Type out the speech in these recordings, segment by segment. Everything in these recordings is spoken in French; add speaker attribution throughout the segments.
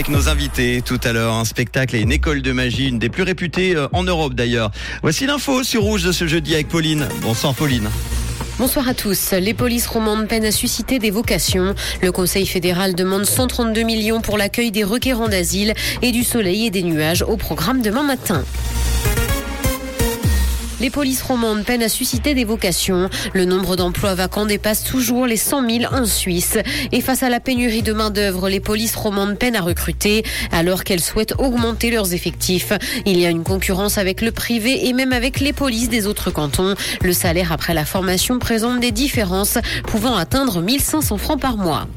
Speaker 1: avec nos invités tout à l'heure. Un spectacle et une école de magie, une des plus réputées euh, en Europe d'ailleurs. Voici l'info sur Rouge de ce jeudi avec Pauline. Bonsoir Pauline.
Speaker 2: Bonsoir à tous. Les polices romandes peinent à susciter des vocations. Le Conseil fédéral demande 132 millions pour l'accueil des requérants d'asile et du soleil et des nuages au programme demain matin. Les polices romandes peinent à susciter des vocations. Le nombre d'emplois vacants dépasse toujours les 100 000 en Suisse. Et face à la pénurie de main-d'œuvre, les polices romandes peinent à recruter alors qu'elles souhaitent augmenter leurs effectifs. Il y a une concurrence avec le privé et même avec les polices des autres cantons. Le salaire après la formation présente des différences pouvant atteindre 1500 francs par mois.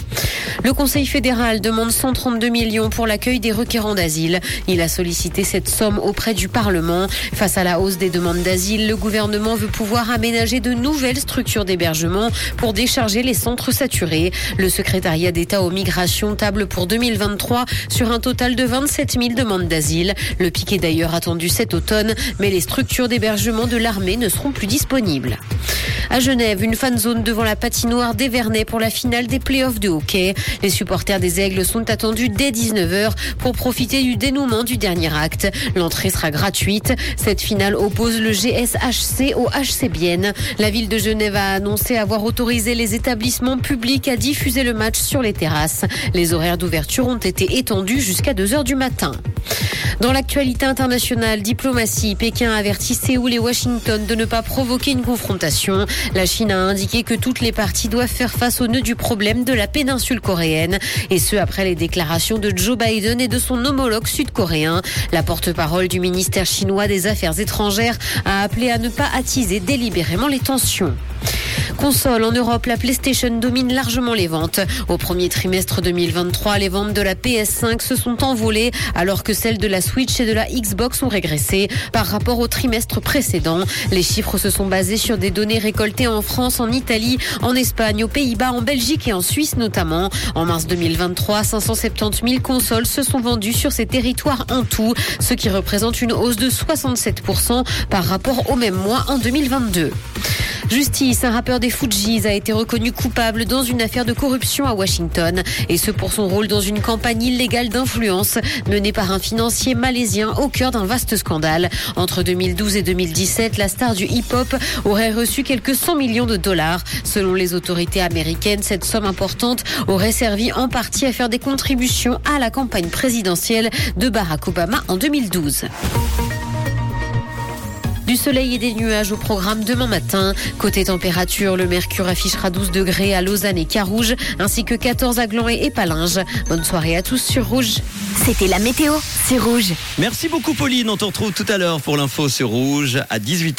Speaker 2: Le Conseil fédéral demande 132 millions pour l'accueil des requérants d'asile. Il a sollicité cette somme auprès du Parlement. Face à la hausse des demandes d'asile, le gouvernement veut pouvoir aménager de nouvelles structures d'hébergement pour décharger les centres saturés. Le secrétariat d'État aux migrations table pour 2023 sur un total de 27 000 demandes d'asile. Le pic est d'ailleurs attendu cet automne, mais les structures d'hébergement de l'armée ne seront plus disponibles. À Genève, une fan zone devant la patinoire d'Evernay pour la finale des playoffs de hockey. Les supporters des Aigles sont attendus dès 19h pour profiter du dénouement du dernier acte. L'entrée sera gratuite. Cette finale oppose le GSHC au HC Bienne. La ville de Genève a annoncé avoir autorisé les établissements publics à diffuser le match sur les terrasses. Les horaires d'ouverture ont été étendus jusqu'à 2h du matin. Dans l'actualité internationale, diplomatie, Pékin avertit Séoul et Washington de ne pas provoquer une confrontation. La Chine a indiqué que toutes les parties doivent faire face au nœud du problème de la péninsule coréenne. Et ce, après les déclarations de Joe Biden et de son homologue sud-coréen. La porte-parole du ministère chinois des Affaires étrangères a appelé à ne pas attiser délibérément les tensions. Console en Europe, la PlayStation domine largement les ventes. Au premier trimestre 2023, les ventes de la PS5 se sont envolées alors que celles de la Switch et de la Xbox ont régressé par rapport au trimestre précédent. Les chiffres se sont basés sur des données récoltées en France, en Italie, en Espagne, aux Pays-Bas, en Belgique et en Suisse notamment. En mars 2023, 570 000 consoles se sont vendues sur ces territoires en tout, ce qui représente une hausse de 67% par rapport au même mois en 2022. Justice, un rappeur des Fujis a été reconnu coupable dans une affaire de corruption à Washington. Et ce pour son rôle dans une campagne illégale d'influence menée par un financier malaisien au cœur d'un vaste scandale. Entre 2012 et 2017, la star du hip-hop aurait reçu quelques 100 millions de dollars. Selon les autorités américaines, cette somme importante aurait servi en partie à faire des contributions à la campagne présidentielle de Barack Obama en 2012. Soleil et des nuages au programme demain matin. Côté température, le mercure affichera 12 degrés à Lausanne et Carouge, ainsi que 14 à Gland et Palinges. Bonne soirée à tous sur Rouge.
Speaker 3: C'était la météo, c'est Rouge.
Speaker 1: Merci beaucoup Pauline. On te retrouve tout à l'heure pour l'info sur Rouge à 18h.